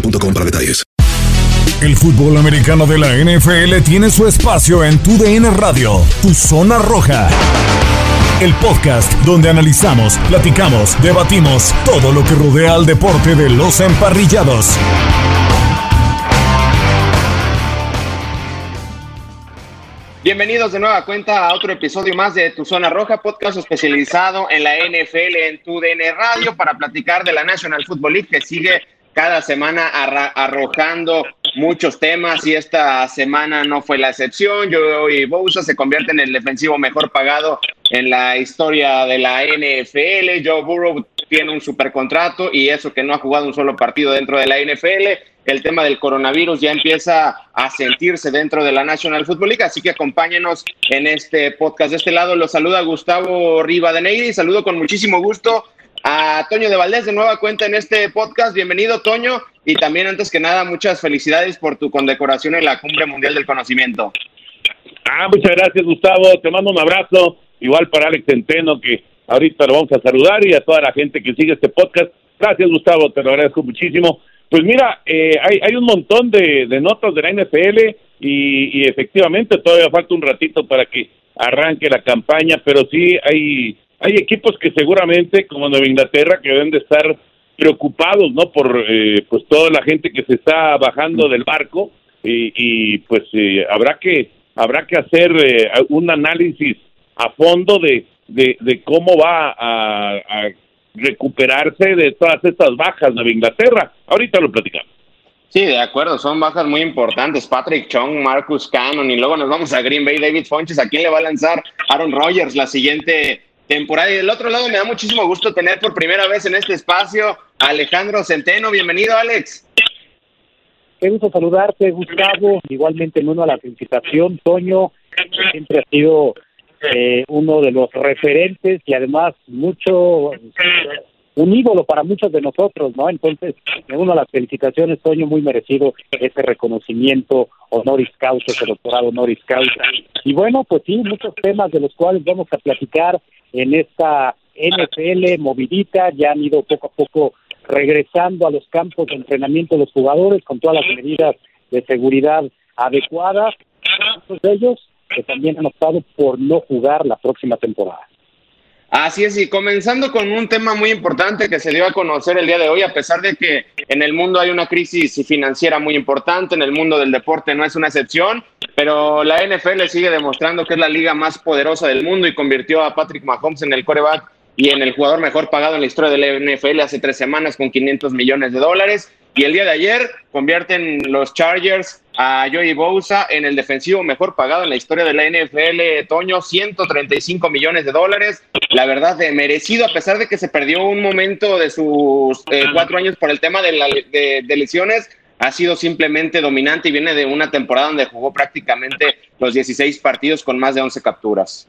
boostmobile.com para detalles. El fútbol americano de la NFL tiene su espacio en Tu DN Radio, Tu Zona Roja. El podcast donde analizamos, platicamos, debatimos todo lo que rodea al deporte de los emparrillados. Bienvenidos de nueva cuenta a otro episodio más de Tu Zona Roja, podcast especializado en la NFL en tu DN Radio para platicar de la National Football League que sigue cada semana arrojando muchos temas y esta semana no fue la excepción. Joey Bosa se convierte en el defensivo mejor pagado en la historia de la NFL. Joe Burrow tiene un supercontrato y eso que no ha jugado un solo partido dentro de la NFL. El tema del coronavirus ya empieza a sentirse dentro de la National Football League, así que acompáñenos en este podcast. De este lado los saluda Gustavo Rivadeneira y saludo con muchísimo gusto a Toño de Valdés de nueva cuenta en este podcast. Bienvenido, Toño. Y también, antes que nada, muchas felicidades por tu condecoración en la Cumbre Mundial del Conocimiento. Ah, muchas gracias, Gustavo. Te mando un abrazo. Igual para Alex Centeno, que ahorita lo vamos a saludar, y a toda la gente que sigue este podcast. Gracias, Gustavo. Te lo agradezco muchísimo. Pues mira, eh, hay, hay un montón de, de notas de la NFL y, y efectivamente todavía falta un ratito para que arranque la campaña, pero sí hay, hay equipos que seguramente, como Nueva Inglaterra, que deben de estar preocupados, ¿no? Por eh, pues toda la gente que se está bajando del barco y, y pues eh, habrá que habrá que hacer eh, un análisis a fondo de, de, de cómo va a, recuperarse de todas estas bajas Nueva Inglaterra. Ahorita lo platicamos. Sí, de acuerdo, son bajas muy importantes. Patrick Chung, Marcus Cannon, y luego nos vamos a Green Bay, David Fonches. ¿A quién le va a lanzar Aaron Rodgers la siguiente temporada? Y del otro lado me da muchísimo gusto tener por primera vez en este espacio a Alejandro Centeno. Bienvenido, Alex. Qué gusto saludarte, Gustavo. Igualmente, en uno a la felicitación, Toño, siempre ha sido eh, uno de los referentes y además mucho un ídolo para muchos de nosotros, ¿no? Entonces, me uno a las felicitaciones, Toño, muy merecido ese reconocimiento honoris causa, ese doctorado honoris causa. Y bueno, pues sí, muchos temas de los cuales vamos a platicar en esta NFL movidita, ya han ido poco a poco regresando a los campos de entrenamiento los jugadores con todas las medidas de seguridad adecuadas, muchos de ellos que también han optado por no jugar la próxima temporada. Así es, y comenzando con un tema muy importante que se dio a conocer el día de hoy, a pesar de que en el mundo hay una crisis financiera muy importante, en el mundo del deporte no es una excepción, pero la NFL sigue demostrando que es la liga más poderosa del mundo y convirtió a Patrick Mahomes en el coreback y en el jugador mejor pagado en la historia de la NFL hace tres semanas con 500 millones de dólares. Y el día de ayer convierten los Chargers a Joey Bosa en el defensivo mejor pagado en la historia de la NFL, Toño, 135 millones de dólares. La verdad, de merecido, a pesar de que se perdió un momento de sus eh, cuatro años por el tema de, la, de, de lesiones, ha sido simplemente dominante y viene de una temporada donde jugó prácticamente los 16 partidos con más de 11 capturas.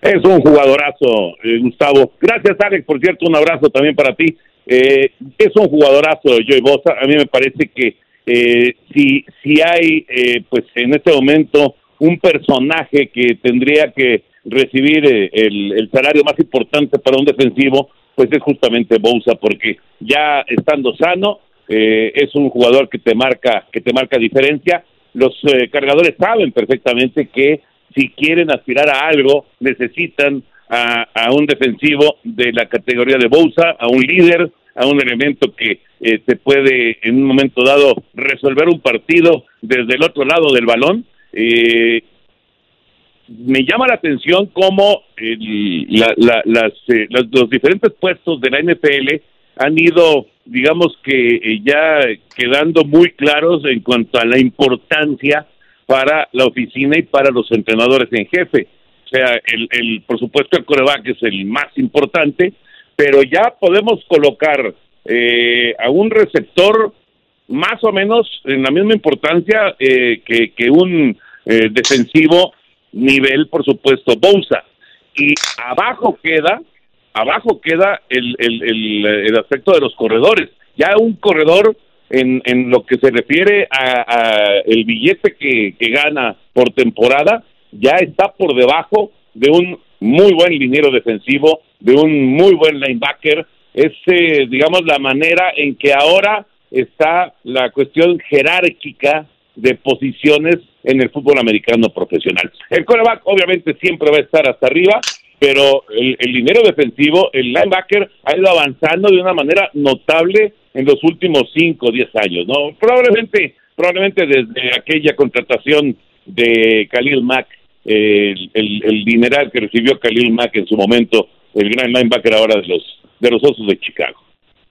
Es un jugadorazo, eh, Gustavo. Gracias, Alex, por cierto, un abrazo también para ti. Eh, es un jugadorazo, Joey Bosa. A mí me parece que eh, si, si hay, eh, pues en este momento, un personaje que tendría que recibir eh, el, el, salario más importante para un defensivo, pues es justamente Bosa, porque ya estando sano, eh, es un jugador que te marca, que te marca diferencia. Los eh, cargadores saben perfectamente que si quieren aspirar a algo, necesitan a, a, un defensivo de la categoría de Bousa, a un líder, a un elemento que eh, te puede en un momento dado resolver un partido desde el otro lado del balón. Eh, me llama la atención cómo el, la, la, las, eh, las, los diferentes puestos de la NFL han ido, digamos que eh, ya quedando muy claros en cuanto a la importancia para la oficina y para los entrenadores en jefe. O sea, el, por supuesto el coreback es el más importante, pero ya podemos colocar eh, a un receptor más o menos en la misma importancia eh, que, que, un eh, defensivo nivel, por supuesto, Bousa. Y abajo queda, abajo queda el, el, el, el aspecto de los corredores. Ya un corredor en, en lo que se refiere a, a el billete que, que gana por temporada, ya está por debajo de un muy buen liniero defensivo, de un muy buen linebacker. Es, eh, digamos, la manera en que ahora está la cuestión jerárquica de posiciones en el fútbol americano profesional. El coreback obviamente siempre va a estar hasta arriba, pero el, dinero defensivo, el linebacker ha ido avanzando de una manera notable en los últimos 5 o 10 años, ¿no? Probablemente, probablemente desde aquella contratación de Khalil Mack, eh, el, el, el, dineral que recibió Khalil Mack en su momento, el gran linebacker ahora de los, de los Osos de Chicago.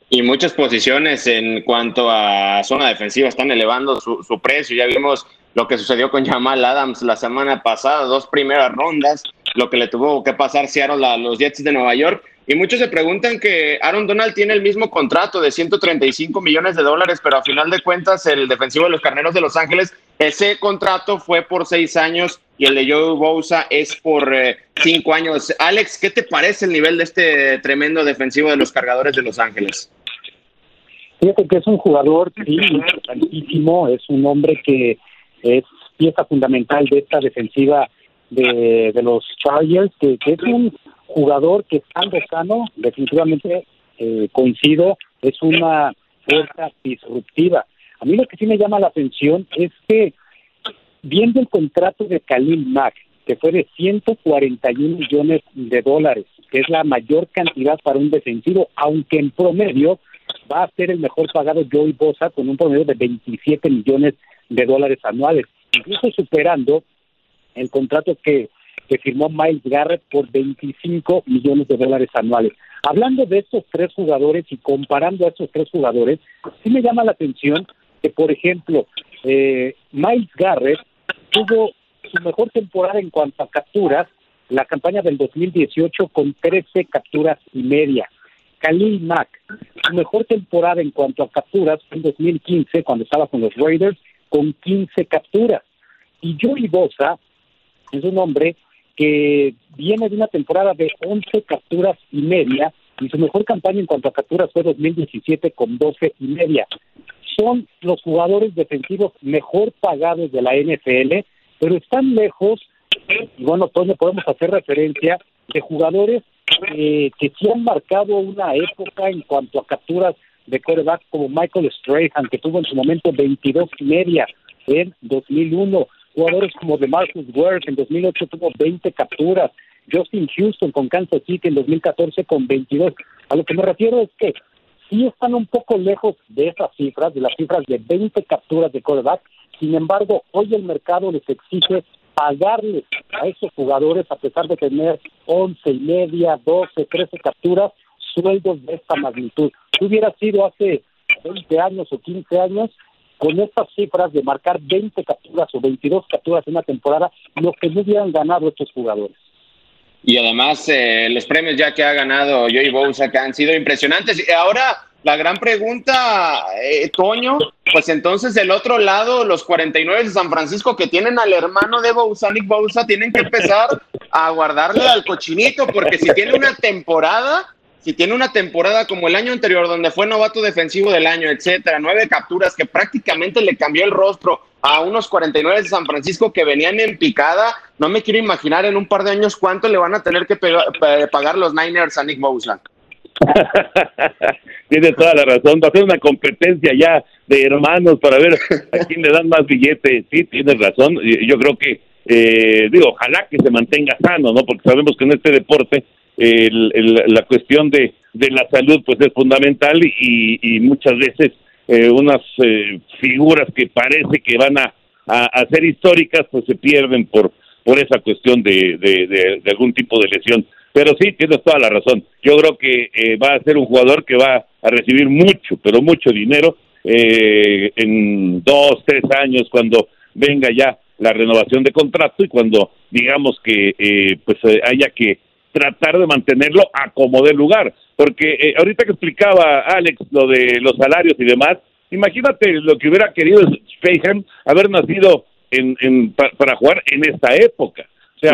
Y muchas posiciones en cuanto a zona defensiva están elevando su, su precio. Ya vimos lo que sucedió con Jamal Adams la semana pasada, dos primeras rondas, lo que le tuvo que pasar Seattle a los Jets de Nueva York. Y muchos se preguntan que Aaron Donald tiene el mismo contrato de 135 millones de dólares, pero a final de cuentas el defensivo de los Carneros de Los Ángeles, ese contrato fue por seis años y el de Joe Bosa es por eh, cinco años. Alex, ¿qué te parece el nivel de este tremendo defensivo de los Cargadores de Los Ángeles? Fíjate que es un jugador importantísimo, es un hombre que es pieza fundamental de esta defensiva de, los Chargers, que, que, es un jugador que estando sano, definitivamente eh, coincido, es una fuerza disruptiva. A mí lo que sí me llama la atención es que viendo el contrato de Khalil Mack, que fue de 141 millones de dólares, que es la mayor cantidad para un defensivo, aunque en promedio va a ser el mejor pagado Joey Bosa con un promedio de 27 millones de dólares anuales, incluso superando el contrato que, que firmó Miles Garrett por 25 millones de dólares anuales. Hablando de estos tres jugadores y comparando a estos tres jugadores, sí me llama la atención que, por ejemplo, eh, Miles Garrett tuvo su mejor temporada en cuanto a capturas, la campaña del 2018 con 13 capturas y media. Khalil Mack, su mejor temporada en cuanto a capturas fue en 2015, cuando estaba con los Raiders, con 15 capturas. Y Joey Bosa es un hombre que viene de una temporada de 11 capturas y media, y su mejor campaña en cuanto a capturas fue 2017 con 12 y media. Son los jugadores defensivos mejor pagados de la NFL, pero están lejos, y bueno, le podemos hacer referencia, de jugadores eh, que sí han marcado una época en cuanto a capturas de quarterback como Michael Strahan, que tuvo en su momento 22 y media en 2001, jugadores como de Marcus Worth en 2008 tuvo 20 capturas, Justin Houston con Kansas City en 2014 con 22. A lo que me refiero es que sí están un poco lejos de esas cifras, de las cifras de 20 capturas de quarterback, sin embargo, hoy el mercado les exige pagarles a esos jugadores, a pesar de tener 11 y media, 12, 13 capturas, sueldos de esta magnitud. Si hubiera sido hace 20 años o 15 años, con estas cifras de marcar 20 capturas o 22 capturas en una temporada, lo que no hubieran ganado estos jugadores. Y además, eh, los premios ya que ha ganado Joey Bosa, que han sido impresionantes. Ahora, la gran pregunta, eh, Toño, pues entonces del otro lado, los 49 de San Francisco que tienen al hermano de Bosa, Nick Bosa, tienen que empezar a guardarle al cochinito, porque si tiene una temporada, si tiene una temporada como el año anterior, donde fue novato defensivo del año, etcétera, nueve capturas que prácticamente le cambió el rostro a unos 49 de San Francisco que venían en picada, no me quiero imaginar en un par de años cuánto le van a tener que pagar los Niners a Nick Bosa. Tiene toda la razón, va a ser una competencia ya de hermanos para ver a quién le dan más billetes. Sí, tienes razón. Yo creo que, eh, digo, ojalá que se mantenga sano, ¿no? Porque sabemos que en este deporte la cuestión de, de la salud pues es fundamental y, muchas veces eh, unas eh, figuras que parece que van a, a, ser históricas pues se pierden por por esa cuestión de, de, algún tipo de lesión. Pero sí, tienes toda la razón. Yo creo que eh, va a ser un jugador que va a recibir mucho, pero mucho dinero en dos, tres años cuando venga ya la renovación de contrato y cuando digamos que pues haya que tratar de mantenerlo a como de lugar. Porque eh, ahorita que explicaba Alex lo de los salarios y demás, imagínate lo que hubiera querido Speyham haber nacido en, en, para jugar en esta época. O sea,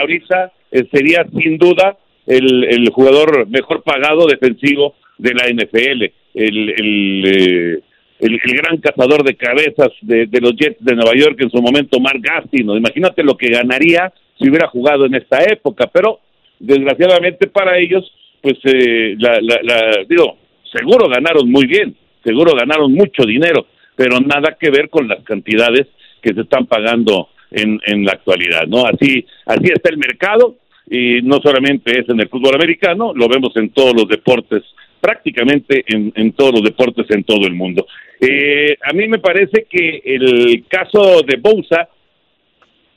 ahorita eh, sería sin duda el, el jugador mejor pagado defensivo de la NFL, el, el, eh, el, gran cazador de cabezas de, de, los Jets de Nueva York en su momento, Mark Gastino. Imagínate lo que ganaría si hubiera jugado en esta época, pero desgraciadamente para ellos, pues, eh, la, la, digo, seguro ganaron muy bien, seguro ganaron mucho dinero, pero nada que ver con las cantidades que se están pagando en, en la actualidad, ¿no? Así, así está el mercado y no solamente es en el fútbol americano, lo vemos en todos los deportes, prácticamente en, en todos los deportes en todo el mundo. Eh, a mí me parece que el caso de Bousa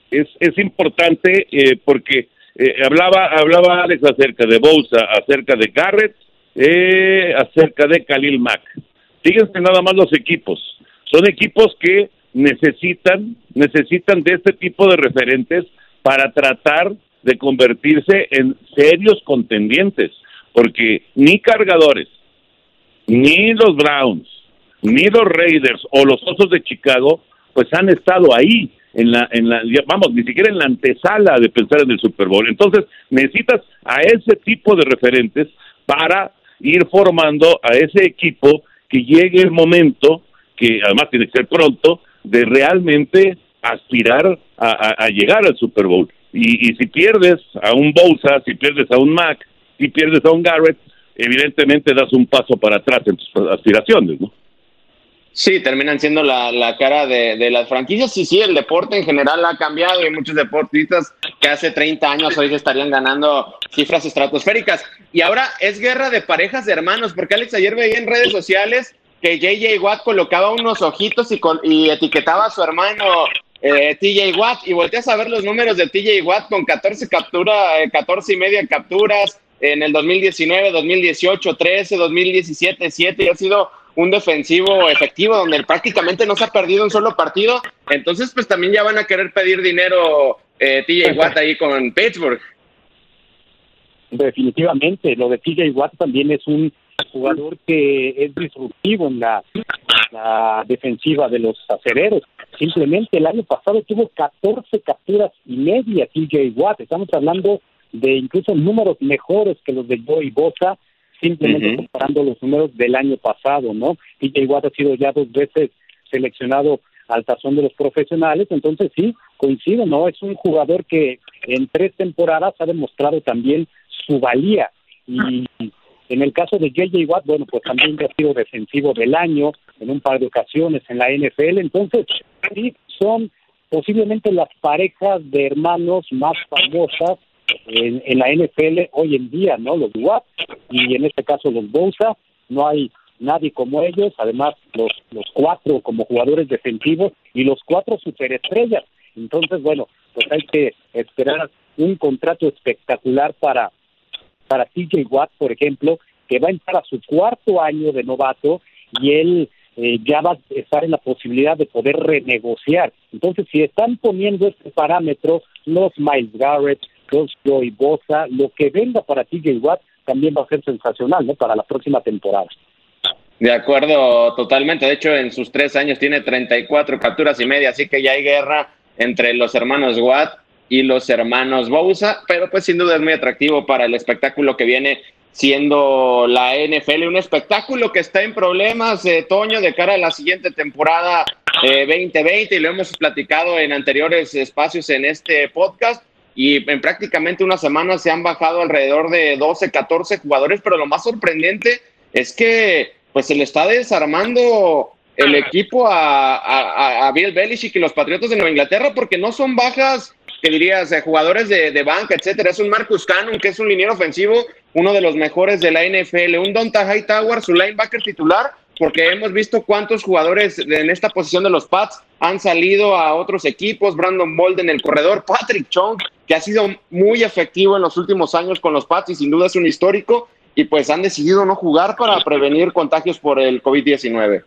es, es importante eh, porque eh, hablaba, hablaba Alex acerca de Bousa, acerca de Garrett, eh, acerca de Khalil Mack. Fíjense nada más los equipos. Son equipos que necesitan, necesitan de este tipo de referentes para tratar de convertirse en serios contendientes, porque ni cargadores, ni los Browns, ni los Raiders o los Osos de Chicago, pues han estado ahí en la, en la, vamos, ni siquiera en la antesala de pensar en el Super Bowl. Entonces, necesitas a ese tipo de referentes para ir formando a ese equipo que llegue el momento, que además tiene que ser pronto, de realmente aspirar a, llegar al Super Bowl. Y, y, si pierdes a un Bosa, si pierdes a un Mac, si pierdes a un Garrett, evidentemente das un paso para atrás en tus aspiraciones, ¿no? Sí, terminan siendo la, la cara de, de, las franquicias. Sí, sí, el deporte en general ha cambiado y muchos deportistas que hace 30 años hoy estarían ganando cifras estratosféricas. Y ahora es guerra de parejas de hermanos, porque Alex ayer veía en redes sociales que JJ Watt colocaba unos ojitos y, y etiquetaba a su hermano eh, TJ Watt y volteas a ver los números de TJ Watt con 14 capturas, eh, 14 y media capturas en el 2019, 2018, 13, 2017, 7 y ha sido un defensivo efectivo donde prácticamente no se ha perdido un solo partido. Entonces, pues también ya van a querer pedir dinero eh, TJ Watt ahí con Pittsburgh. Definitivamente, lo de TJ Watt también es un jugador que es disruptivo en la, la defensiva de los acereros. Simplemente el año pasado tuvo 14 capturas y media TJ Watt. Estamos hablando de incluso números mejores que los de Joey Bosa simplemente comparando los números del año pasado, ¿no? Y que igual ha sido ya dos veces seleccionado al tazón de los profesionales, entonces sí, coincido, ¿no? Es un jugador que en tres temporadas ha demostrado también su valía y en el caso de JJ Watt, bueno, pues también ha sido defensivo del año en un par de ocasiones en la NFL, entonces sí, son posiblemente las parejas de hermanos más famosas en, la NFL hoy en día, ¿no? Los Watt y en este caso los Bosa, no hay nadie como ellos, además los, los cuatro como jugadores defensivos y los cuatro superestrellas. Entonces, bueno, pues hay que esperar un contrato espectacular para, para TJ Watt, por ejemplo, que va a entrar a su cuarto año de novato y él eh, ya va a estar en la posibilidad de poder renegociar. Entonces, si están poniendo este parámetro, los Miles Garrett, los Joey Bosa, lo que venga para TJ Watt también va a ser sensacional, ¿no? Para la próxima temporada. De acuerdo, totalmente. De hecho, en sus tres años tiene 34 capturas y media, así que ya hay guerra entre los hermanos Watt y los hermanos Bousa, pero pues sin duda es muy atractivo para el espectáculo que viene siendo la NFL, un espectáculo que está en problemas, eh, Toño, de cara a la siguiente temporada 2020, eh, y lo hemos platicado en anteriores espacios en este podcast, y en prácticamente una semana se han bajado alrededor de 12, 14 jugadores, pero lo más sorprendente es que pues se le está desarmando el equipo a, a, Bill Belichick y los Patriotas de Nueva Inglaterra porque no son bajas que dirías, jugadores de, de, banca, etcétera. Es un Marcus Cannon, que es un liniero ofensivo, uno de los mejores de la NFL. Un Donta Hightower, su linebacker titular, porque hemos visto cuántos jugadores en esta posición de los Pats han salido a otros equipos. Brandon Bolden, el corredor. Patrick Chung, que ha sido muy efectivo en los últimos años con los Pats y sin duda es un histórico. Y pues han decidido no jugar para prevenir contagios por el COVID-19.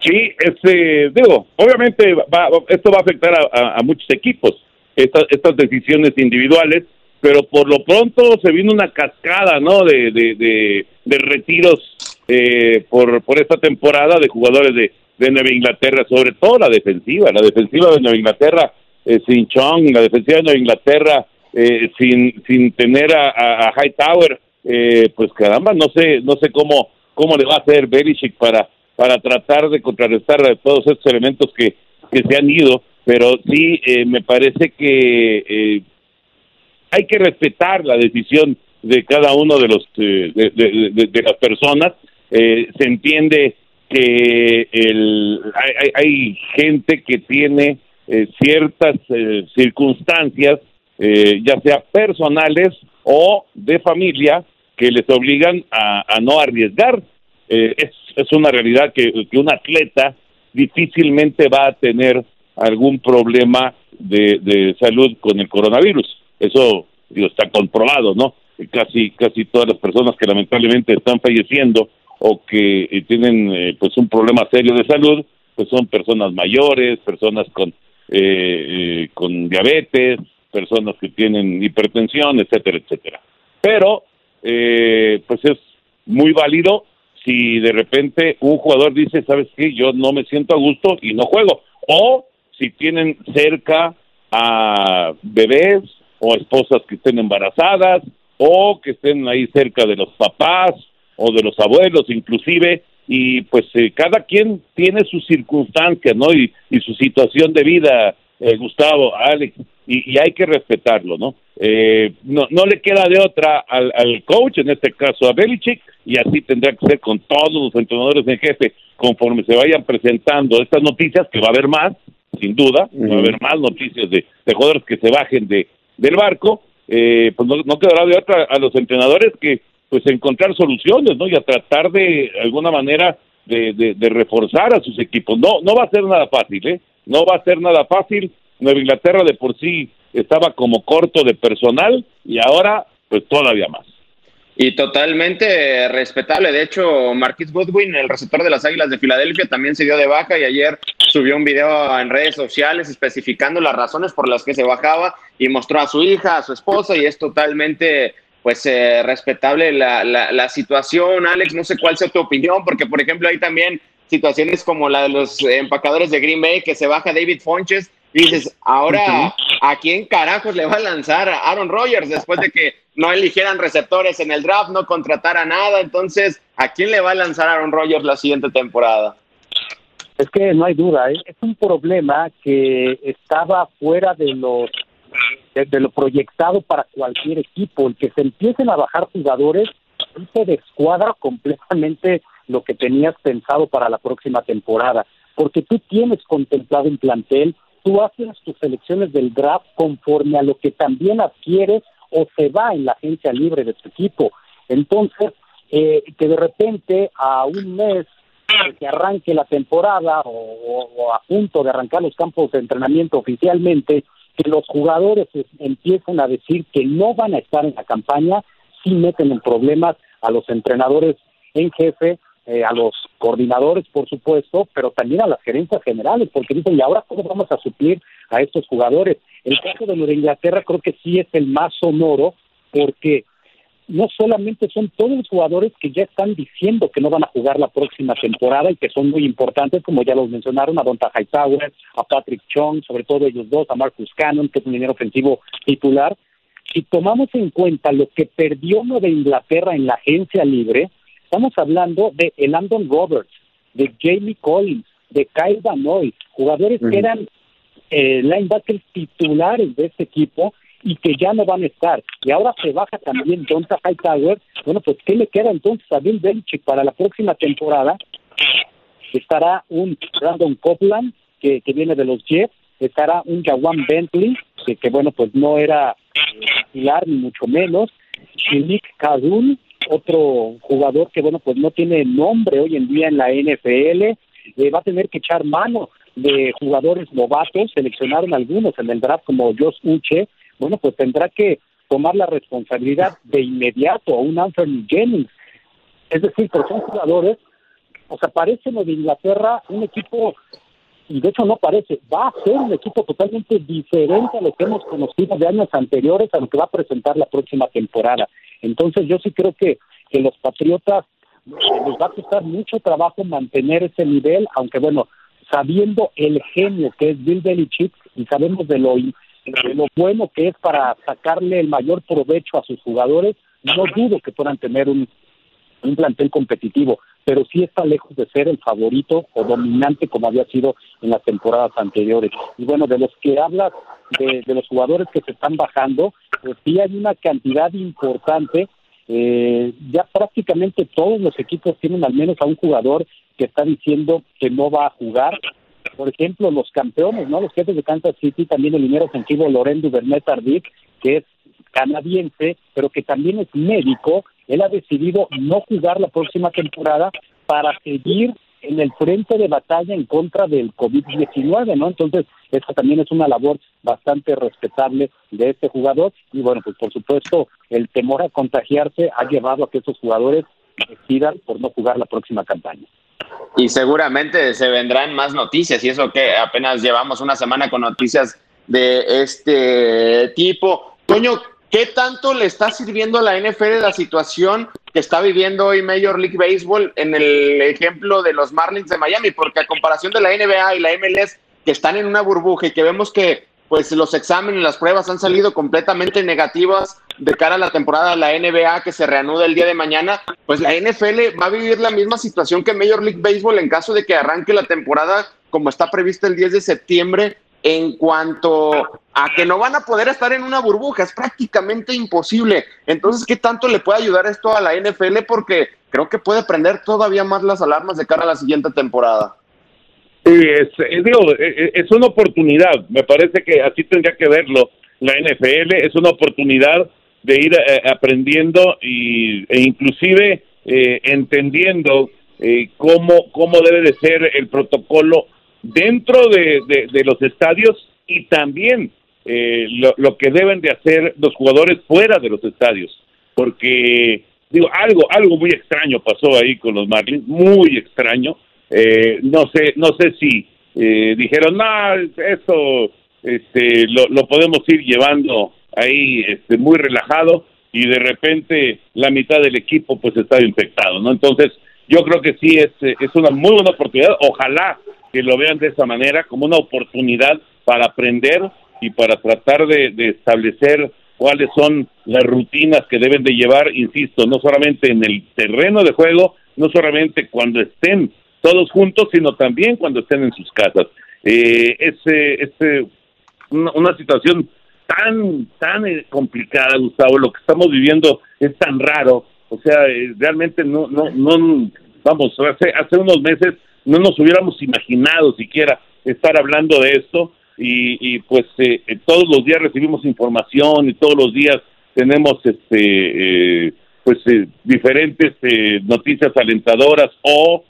Sí, este, digo, obviamente va, esto va a afectar a, muchos equipos, estas, estas decisiones individuales, pero por lo pronto se viene una cascada, ¿no? De, retiros eh, por, por esta temporada de jugadores de, de Nueva Inglaterra, sobre todo la defensiva, la defensiva de Nueva Inglaterra eh, sin Chong, la defensiva de Nueva Inglaterra eh, sin, sin tener a, a, Hightower, eh, pues caramba, no sé, no sé cómo, cómo le va a hacer Belichick para para tratar de contrarrestar todos estos elementos que, que se han ido, pero sí eh, me parece que eh, hay que respetar la decisión de cada uno de los eh, de, las personas. Se entiende que el, hay, hay gente que tiene ciertas circunstancias, ya sea personales o de familia, que les obligan a, a no arriesgar. es es una realidad que, un atleta difícilmente va a tener algún problema de, salud con el coronavirus. Eso está comprobado, ¿no? Casi, casi todas las personas que lamentablemente están falleciendo o que eh, tienen eh, pues un problema serio de salud, pues son personas mayores, personas con, eh, con diabetes, personas que tienen hipertensión, etcétera, etcétera. Pero, pues es muy válido si de repente un jugador dice, ¿sabes qué? Yo no me siento a gusto y no juego. O si tienen cerca a bebés o esposas que estén embarazadas o que estén ahí cerca de los papás o de los abuelos inclusive y pues eh, cada quien tiene sus circunstancias, ¿no? Y, y su situación de vida, eh, Gustavo, Alex, y, y, hay que respetarlo, ¿no? Eh, no, no le queda de otra al, al coach, en este caso a Belichick, y así tendrá que ser con todos los entrenadores en jefe conforme se vayan presentando estas noticias, que va a haber más, sin duda, va a haber más noticias de, de jugadores que se bajen de del barco, eh, pues no, no quedará de otra a los entrenadores que pues encontrar soluciones, ¿no? Y a tratar de, alguna manera de, de, de, reforzar a sus equipos. No, no va a ser nada fácil, ¿eh? No va a ser nada fácil. Nueva Inglaterra de por sí estaba como corto de personal y ahora pues todavía más. Y totalmente respetable. De hecho, Marquis Goodwin, el receptor de las Águilas de Filadelfia, también se dio de baja y ayer subió un video en redes sociales especificando las razones por las que se bajaba y mostró a su hija, a su esposa y es totalmente pues eh, respetable la, la, la, situación. Alex, no sé cuál sea tu opinión, porque por ejemplo hay también situaciones como la de los empacadores de Green Bay, que se baja David Fonches y dices, ahora, ¿a quién carajos le va a lanzar a Aaron Rodgers después de que no eligieran receptores en el draft, no contratara nada? Entonces, ¿a quién le va a lanzar Aaron Rodgers la siguiente temporada? Es que no hay duda, ¿eh? es un problema que estaba fuera de los de, lo proyectado para cualquier equipo. El que se empiecen a bajar jugadores se descuadra completamente lo que tenías pensado para la próxima temporada, porque tú tienes contemplado un plantel tú haces tus selecciones del draft conforme a lo que también adquieres o se va en la agencia libre de tu equipo. Entonces, eh, que de repente a un mes que arranque la temporada o, a punto de arrancar los campos de entrenamiento oficialmente, que los jugadores empiecen a decir que no van a estar en la campaña, sí meten en problemas a los entrenadores en jefe eh, a los coordinadores, por supuesto, pero también a las gerencias generales, porque dicen, ¿y ahora cómo vamos a suplir a estos jugadores? El caso de de Inglaterra creo que sí es el más sonoro, porque no solamente son todos los jugadores que ya están diciendo que no van a jugar la próxima temporada y que son muy importantes, como ya los mencionaron, a Donta Hightower, a Patrick Chung, sobre todo ellos dos, a Marcus Cannon, que es un dinero ofensivo titular. Si tomamos en cuenta lo que perdió de Inglaterra en la agencia libre, estamos hablando de Landon Roberts, de Jamie Collins, de Kyle Van Noy, jugadores que eran eh, linebackers titulares de este equipo y que ya no van a estar. Y ahora se baja también Donta Hightower. Bueno, pues ¿qué le queda entonces a Bill Belichick para la próxima temporada? Estará un Brandon Copeland, que, que viene de los Jets, estará un Jawan Bentley, que, bueno, pues no era titular ni mucho menos, Nick Kadun, otro jugador que bueno, pues no tiene nombre hoy en día en la NFL, eh, va a tener que echar mano de jugadores novatos, seleccionaron algunos en el draft como Josh Uche, bueno, pues tendrá que tomar la responsabilidad de inmediato a un Anthony Jennings. Es decir, que son jugadores, o sea, parece lo de Inglaterra un equipo, y de hecho no parece, va a ser un equipo totalmente diferente a lo que hemos conocido de años anteriores a lo que va a presentar la próxima temporada. Entonces yo sí creo que, que los Patriotas eh, les va a costar mucho trabajo mantener ese nivel, aunque bueno, sabiendo el genio que es Bill Belichick y sabemos de lo de lo bueno que es para sacarle el mayor provecho a sus jugadores, no dudo que puedan tener un, un plantel competitivo, pero sí está lejos de ser el favorito o dominante como había sido en las temporadas anteriores. Y bueno, de los que hablas, de, de los jugadores que se están bajando, pues sí hay una cantidad importante. Eh, ya prácticamente todos los equipos tienen al menos a un jugador que está diciendo que no va a jugar por ejemplo, los campeones, ¿no? Los jefes de Kansas City, también el dinero ofensivo Loren Duvernay Tardif, que es canadiense, pero que también es médico, él ha decidido no jugar la próxima temporada para seguir en el frente de batalla en contra del COVID-19, ¿no? Entonces, esa también es una labor bastante respetable de este jugador y bueno, pues por supuesto, el temor a contagiarse ha llevado a que esos jugadores decidan por no jugar la próxima campaña. Y seguramente se vendrán más noticias, y eso que apenas llevamos una semana con noticias de este tipo. Toño, ¿qué tanto le está sirviendo a la NFL la situación que está viviendo hoy Major League Baseball en el ejemplo de los Marlins de Miami? Porque a comparación de la NBA y la MLS, que están en una burbuja y que vemos que pues los exámenes, las pruebas han salido completamente negativas de cara a la temporada de la NBA que se reanuda el día de mañana, pues la NFL va a vivir la misma situación que Major League Baseball en caso de que arranque la temporada como está prevista el 10 de septiembre en cuanto a que no van a poder estar en una burbuja, es prácticamente imposible. Entonces, ¿qué tanto le puede ayudar esto a la NFL? Porque creo que puede prender todavía más las alarmas de cara a la siguiente temporada. Sí, es, es una oportunidad, me parece que así tendría que verlo la NFL, es una oportunidad de ir eh, aprendiendo y, e inclusive eh, entendiendo eh, cómo, cómo debe de ser el protocolo dentro de, de, los estadios y también lo, lo, que deben de hacer los jugadores fuera de los estadios. Porque, digo, algo, algo muy extraño pasó ahí con los Marlins, muy extraño. No sé, no sé si dijeron, no, eso este, lo, lo podemos ir llevando ahí este, muy relajado y de repente la mitad del equipo pues está infectado, ¿no? Entonces yo creo que sí es, es una muy buena oportunidad, ojalá que lo vean de esa manera como una oportunidad para aprender y para tratar de, de establecer cuáles son las rutinas que deben de llevar, insisto, no solamente en el terreno de juego, no solamente cuando estén todos juntos, sino también cuando estén en sus casas. Eh, es, es una, situación tan, tan eh, complicada, Gustavo, lo que estamos viviendo es tan raro, o sea, eh, realmente no, no, no, vamos, hace, hace unos meses no nos hubiéramos imaginado siquiera estar hablando de esto y, y pues eh, todos los días recibimos información y todos los días tenemos este pues diferentes noticias alentadoras o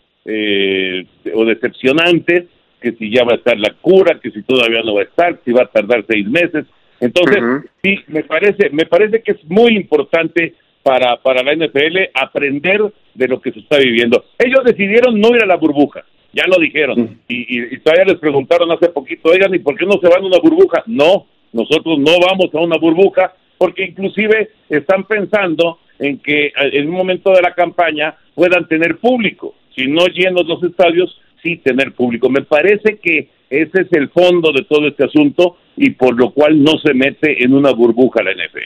o decepcionantes que si ya va a estar la cura que si todavía no va a estar si va a tardar seis meses entonces, sí, me parece, me parece que es muy importante para, para la NFL aprender de lo que se está viviendo. Ellos decidieron no ir a la burbuja, ya lo dijeron, y, y, todavía les preguntaron hace poquito, oigan, ¿y por qué no se van a una burbuja? No, nosotros no vamos a una burbuja, porque inclusive están pensando en que en un momento de la campaña puedan tener público, si no llenos los estadios, sí tener público. Me parece que ese es el fondo de todo este asunto y por lo cual no se mete en una burbuja la NFL.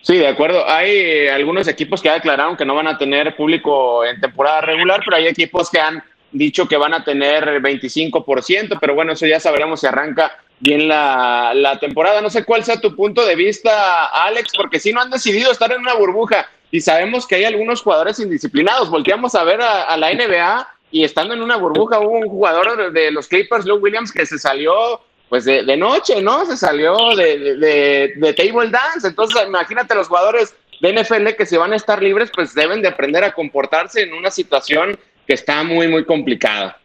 Sí, de acuerdo. Hay eh, algunos equipos que declararon que no van a tener público en temporada regular, pero hay equipos que han dicho que van a tener 25%, pero bueno, eso ya sabremos si arranca bien la, la, temporada. No sé cuál sea tu punto de vista, Alex, porque si no han decidido estar en una burbuja y sabemos que hay algunos jugadores indisciplinados. Volteamos a ver a, la NBA y estando en una burbuja hubo un jugador de los Clippers, Lou Williams, que se salió pues de, noche, ¿no? Se salió de, de, table dance. Entonces, imagínate los jugadores de NFL que si van a estar libres, pues deben de aprender a comportarse en una situación que está muy, muy complicada.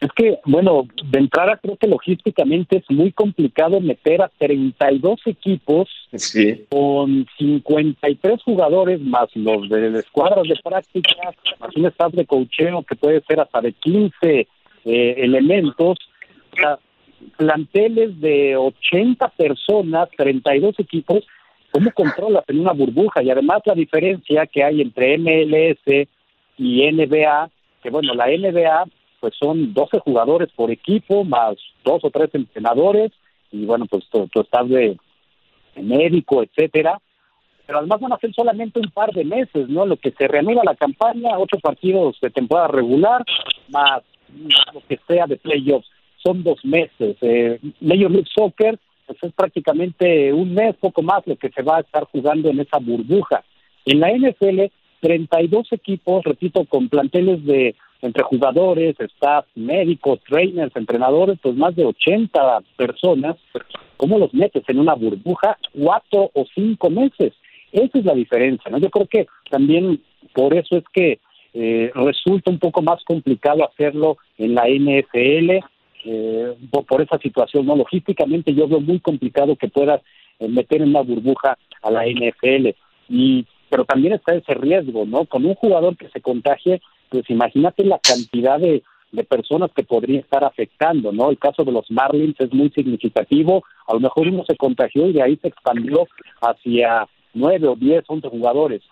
Es que, bueno, de entrada creo que logísticamente es muy complicado meter a 32 equipos con 53 jugadores más los de escuadras de práctica, más un staff de cocheo que puede ser hasta de 15 eh, elementos. O sea, planteles de 80 personas, 32 equipos, ¿cómo controlas en una burbuja? Y además la diferencia que hay entre MLS y NBA, que bueno, la NBA pues son 12 jugadores por equipo, más dos o tres entrenadores, y bueno, pues tú, estás de, médico, etcétera, pero además van a ser solamente un par de meses, ¿no? Lo que se reanuda la campaña, ocho partidos de temporada regular, más lo que sea de playoffs son dos meses. Eh, Major League Soccer pues es prácticamente un mes, poco más, lo que se va a estar jugando en esa burbuja. En la NFL, 32 equipos, repito, con planteles de entre jugadores, staff, médicos, trainers, entrenadores, pues más de 80 personas. ¿Cómo los metes en una burbuja cuatro o cinco meses? Esa es la diferencia, ¿no? Yo creo que también por eso es que eh, resulta un poco más complicado hacerlo en la NFL eh, por, esa situación. no Logísticamente yo veo muy complicado que puedas eh, meter en una burbuja a la NFL. Y, pero también está ese riesgo, ¿no? Con un jugador que se contagie, pues imagínate la cantidad de, de personas que podría estar afectando, ¿no? El caso de los Marlins es muy significativo, a lo mejor uno se contagió y de ahí se expandió hacia nueve o diez, once jugadores.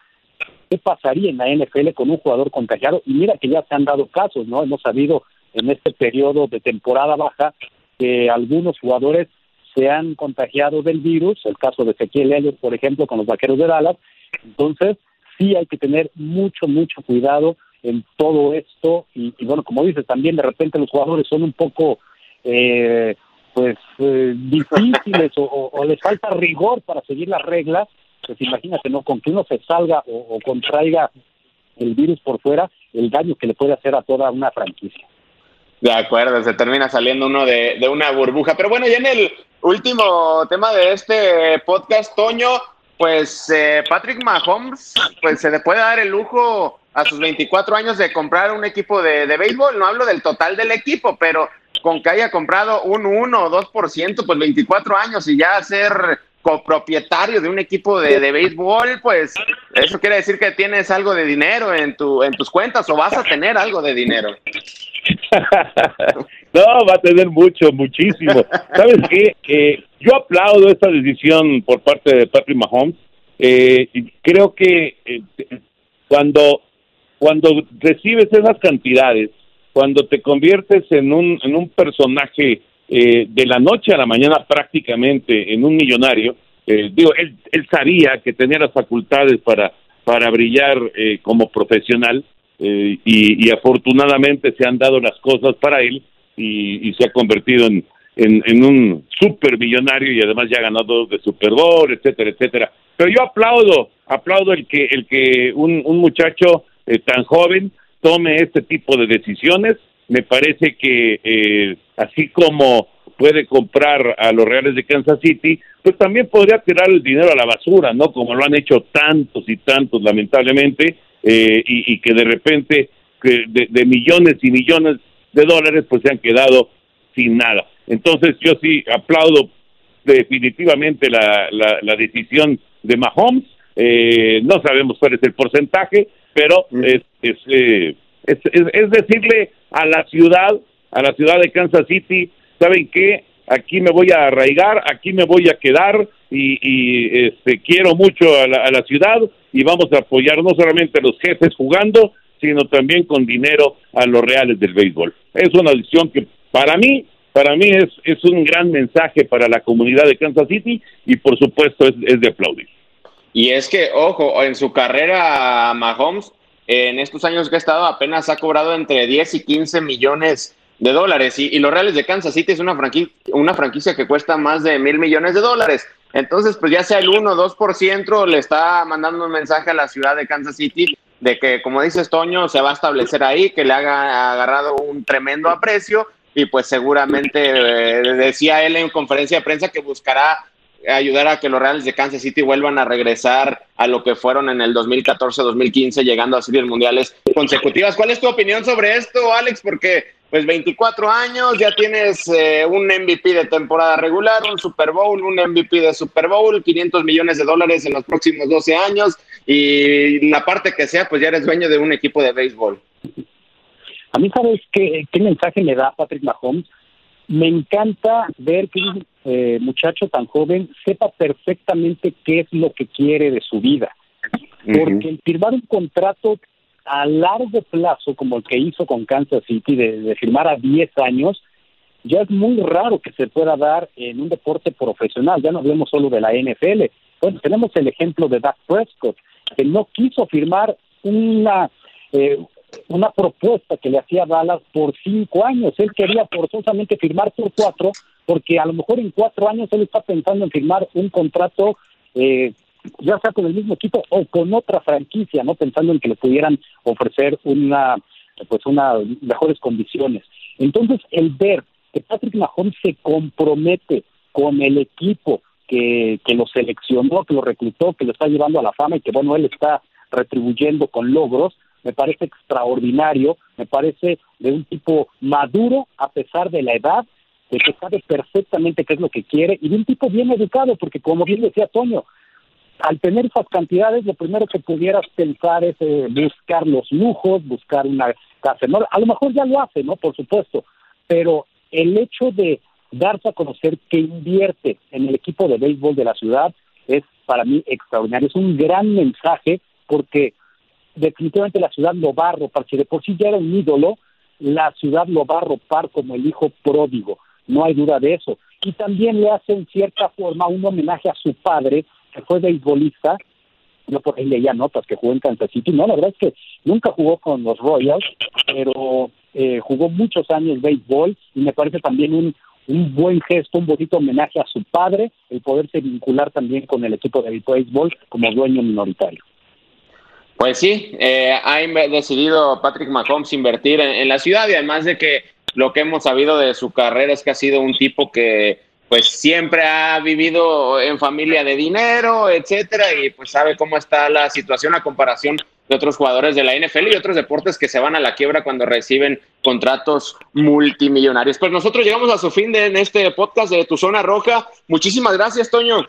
¿Qué pasaría en la NFL con un jugador contagiado? Y mira que ya se han dado casos, ¿no? Hemos sabido en este periodo de temporada baja que algunos jugadores se han contagiado del virus, el caso de Ezequiel Elliott, por ejemplo, con los vaqueros de Dallas. Entonces, sí hay que tener mucho, mucho cuidado en todo esto. Y, bueno, como dices, también de repente los jugadores son un poco, eh, pues, eh, difíciles o, les falta rigor para seguir las reglas. Pues imagínate, ¿no? Con que uno se salga o, o contraiga el virus por fuera, el daño que le puede hacer a toda una franquicia. De acuerdo, se termina saliendo uno de, una burbuja. Pero bueno, ya en el último tema de este podcast, Toño, pues eh, Patrick Mahomes, pues se le puede dar el lujo a sus 24 años de comprar un equipo de, de béisbol. No hablo del total del equipo, pero con que haya comprado un 1 o 2%, pues 24 años y ya ser copropietario de un equipo de, de, béisbol, pues eso quiere decir que tienes algo de dinero en, tu, en tus cuentas o vas a tener algo de dinero. no, va a tener mucho, muchísimo. ¿Sabes qué? yo aplaudo esta decisión por parte de Patrick Mahomes. Eh, creo que eh, cuando, cuando recibes esas cantidades, cuando te conviertes en un, en un personaje eh, de la noche a la mañana prácticamente en un millonario, digo, él, él sabía que tenía las facultades para, para brillar como profesional, eh, y, afortunadamente se han dado las cosas para él y, se ha convertido en, en, un super millonario y además ya ha ganado de Super Bowl, etcétera, etcétera. Pero yo aplaudo, aplaudo el que, el que un, un muchacho eh, tan joven tome este tipo de decisiones. Me parece que eh, así como puede comprar a los Reales de Kansas City, pues también podría tirar el dinero a la basura, ¿no? Como lo han hecho tantos y tantos, lamentablemente, eh, y, que de repente de, millones y millones de dólares pues se han quedado sin nada. Entonces yo sí aplaudo definitivamente la, la, decisión de Mahomes eh, no sabemos cuál es el porcentaje, pero es, es, eh, es, es, decirle a la ciudad, a la ciudad de Kansas City, ¿saben qué? Aquí me voy a arraigar, aquí me voy a quedar y, y este, quiero mucho a la, a la ciudad y vamos a apoyar no solamente a los jefes jugando, sino también con dinero a los reales del béisbol. Es una decisión que para mí, para mí es, es un gran mensaje para la comunidad de Kansas City y por supuesto es, es de aplaudir. Y es que, ojo, en su carrera Mahomes, en estos años que ha estado, apenas ha cobrado entre 10 y 15 millones de dólares. Y, y los Reales de Kansas City es una franquicia, una franquicia que cuesta más de mil millones de dólares. Entonces, pues ya sea el 1 o 2% le está mandando un mensaje a la ciudad de Kansas City de que, como dice Toño, se va a establecer ahí, que le ha agarrado un tremendo aprecio y pues seguramente eh, decía él en conferencia de prensa que buscará ayudar a que los Reales de Kansas City vuelvan a regresar a lo que fueron en el 2014-2015, llegando a series mundiales consecutivas. ¿Cuál es tu opinión sobre esto, Alex? Porque pues 24 años, ya tienes eh, un MVP de temporada regular, un Super Bowl, un MVP de Super Bowl, 500 millones de dólares en los próximos 12 años y la parte que sea, pues ya eres dueño de un equipo de béisbol. A mí, ¿sabes qué, qué mensaje me da Patrick Mahomes? Me encanta ver que un eh, muchacho tan joven sepa perfectamente qué es lo que quiere de su vida. Porque el firmar un contrato a largo plazo, como el que hizo con Kansas City, de, de firmar a 10 años, ya es muy raro que se pueda dar en un deporte profesional. Ya no hablemos solo de la NFL. Bueno, tenemos el ejemplo de Dak Prescott, que no quiso firmar una eh, una propuesta que le hacía Dallas por cinco años. Él quería forzosamente firmar por cuatro, porque a lo mejor en cuatro años él está pensando en firmar un contrato, eh, ya sea con el mismo equipo o con otra franquicia, no pensando en que le pudieran ofrecer una, pues, una mejores condiciones. Entonces, el ver que Patrick Mahomes se compromete con el equipo que, que lo seleccionó, que lo reclutó, que lo está llevando a la fama y que, bueno, él está retribuyendo con logros, me parece extraordinario, me parece de un tipo maduro a pesar de la edad, de que sabe perfectamente qué es lo que quiere y de un tipo bien educado, porque como bien decía Toño, al tener esas cantidades, lo primero que pudieras pensar es eh, buscar los lujos, buscar una casa enorme. A lo mejor ya lo hace, ¿no? Por supuesto, pero el hecho de darse a conocer que invierte en el equipo de béisbol de la ciudad es para mí extraordinario. Es un gran mensaje porque definitivamente la ciudad lo va a ropar. Si de por sí ya era un ídolo, la ciudad lo va a ropar como el hijo pródigo. No hay duda de eso. Y también le hace en cierta forma un homenaje a su padre, que fue beisbolista. Yo por ahí leía notas que jugó en Kansas City. No, la verdad es que nunca jugó con los Royals, pero eh, jugó muchos años béisbol y me parece también un, un buen gesto, un bonito homenaje a su padre, el poderse vincular también con el equipo de béisbol como dueño minoritario. Pues sí, eh, ha decidido Patrick Mahomes invertir en, la ciudad y además de que lo que hemos sabido de su carrera es que ha sido un tipo que pues siempre ha vivido en familia de dinero, etcétera, y pues sabe cómo está la situación a comparación de otros jugadores de la NFL y otros deportes que se van a la quiebra cuando reciben contratos multimillonarios. Pues nosotros llegamos a su fin de en este podcast de Tu Zona Roja. Muchísimas gracias, Toño.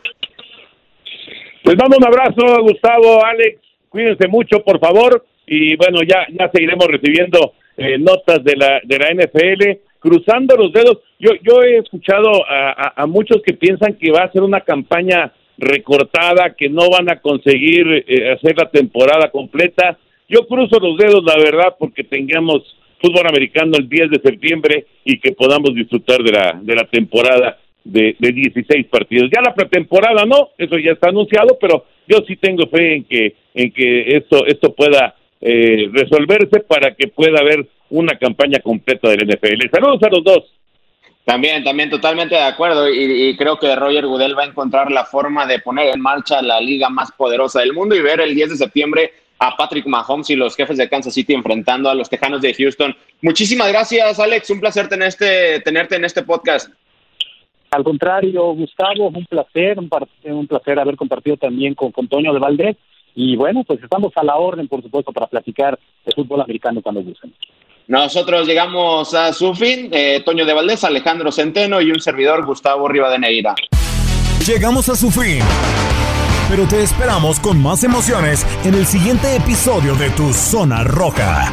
Les mando un abrazo, Gustavo, Alex cuídense mucho, por favor, y bueno, ya, ya seguiremos recibiendo eh, notas de la, de la NFL, cruzando los dedos. Yo, yo he escuchado a, a, muchos que piensan que va a ser una campaña recortada, que no van a conseguir eh, hacer la temporada completa. Yo cruzo los dedos, la verdad, porque tengamos fútbol americano el 10 de septiembre y que podamos disfrutar de la, de la temporada de, de 16 partidos. Ya la pretemporada no, eso ya está anunciado, pero yo sí tengo fe en que en que esto esto pueda eh, resolverse para que pueda haber una campaña completa del NFL. Saludos a los dos. También, también totalmente de acuerdo y, creo que Roger Goodell va a encontrar la forma de poner en marcha la liga más poderosa del mundo y ver el 10 de septiembre a Patrick Mahomes y los jefes de Kansas City enfrentando a los Tejanos de Houston. Muchísimas gracias, Alex. Un placer tener este, tenerte en este podcast. Al contrario, Gustavo, un placer, un, un placer haber compartido también con, con Toño de Valdés. Y bueno, pues estamos a la orden, por supuesto, para platicar de fútbol americano cuando gusten. Nosotros llegamos a su fin. Eh, Toño de Valdés, Alejandro Centeno y un servidor, Gustavo Rivadeneira. Llegamos a su fin Pero te esperamos con más emociones en el siguiente episodio de Tu Zona Roja.